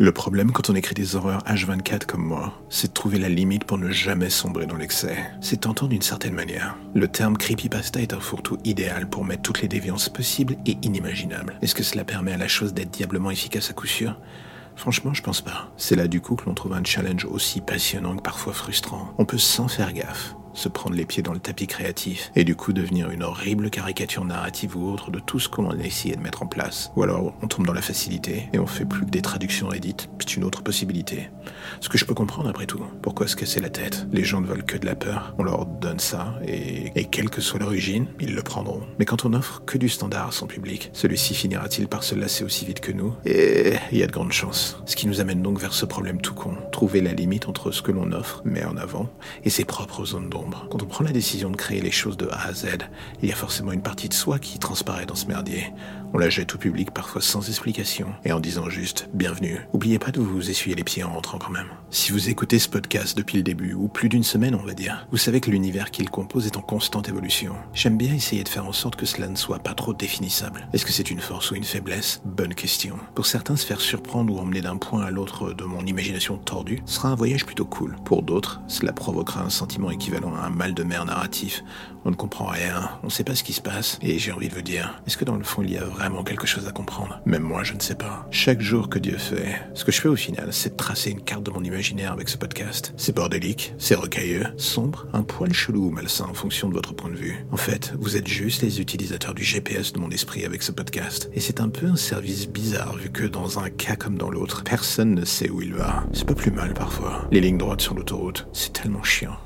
Le problème quand on écrit des horreurs H24 comme moi, c'est de trouver la limite pour ne jamais sombrer dans l'excès. C'est tentant d'une certaine manière. Le terme creepypasta est un fourre-tout idéal pour mettre toutes les déviances possibles et inimaginables. Est-ce que cela permet à la chose d'être diablement efficace à coup sûr? Franchement, je pense pas. C'est là du coup que l'on trouve un challenge aussi passionnant que parfois frustrant. On peut sans faire gaffe se prendre les pieds dans le tapis créatif, et du coup devenir une horrible caricature narrative ou autre de tout ce qu'on a essayé de mettre en place. Ou alors on tombe dans la facilité, et on fait plus que des traductions édites, c'est une autre possibilité. Ce que je peux comprendre après tout, pourquoi se casser la tête? Les gens ne veulent que de la peur, on leur donne ça, et, et quelle que soit l'origine, ils le prendront. Mais quand on offre que du standard à son public, celui-ci finira-t-il par se lasser aussi vite que nous? Et il y a de grandes chances. Ce qui nous amène donc vers ce problème tout con, trouver la limite entre ce que l'on offre, met en avant, et ses propres zones d'ombre. Quand on prend la décision de créer les choses de A à Z, il y a forcément une partie de soi qui transparaît dans ce merdier. On la jette au public parfois sans explication et en disant juste bienvenue. Oubliez pas de vous essuyer les pieds en rentrant quand même. Si vous écoutez ce podcast depuis le début, ou plus d'une semaine on va dire, vous savez que l'univers qu'il compose est en constante évolution. J'aime bien essayer de faire en sorte que cela ne soit pas trop définissable. Est-ce que c'est une force ou une faiblesse? Bonne question. Pour certains, se faire surprendre ou emmener d'un point à l'autre de mon imagination tordue sera un voyage plutôt cool. Pour d'autres, cela provoquera un sentiment équivalent un mal de mer narratif. On ne comprend rien, on ne sait pas ce qui se passe, et j'ai envie de vous dire, est-ce que dans le fond il y a vraiment quelque chose à comprendre? Même moi, je ne sais pas. Chaque jour que Dieu fait, ce que je fais au final, c'est de tracer une carte de mon imaginaire avec ce podcast. C'est bordélique, c'est rocailleux, sombre, un poil chelou ou malsain en fonction de votre point de vue. En fait, vous êtes juste les utilisateurs du GPS de mon esprit avec ce podcast. Et c'est un peu un service bizarre vu que dans un cas comme dans l'autre, personne ne sait où il va. C'est pas plus mal parfois. Les lignes droites sur l'autoroute, c'est tellement chiant.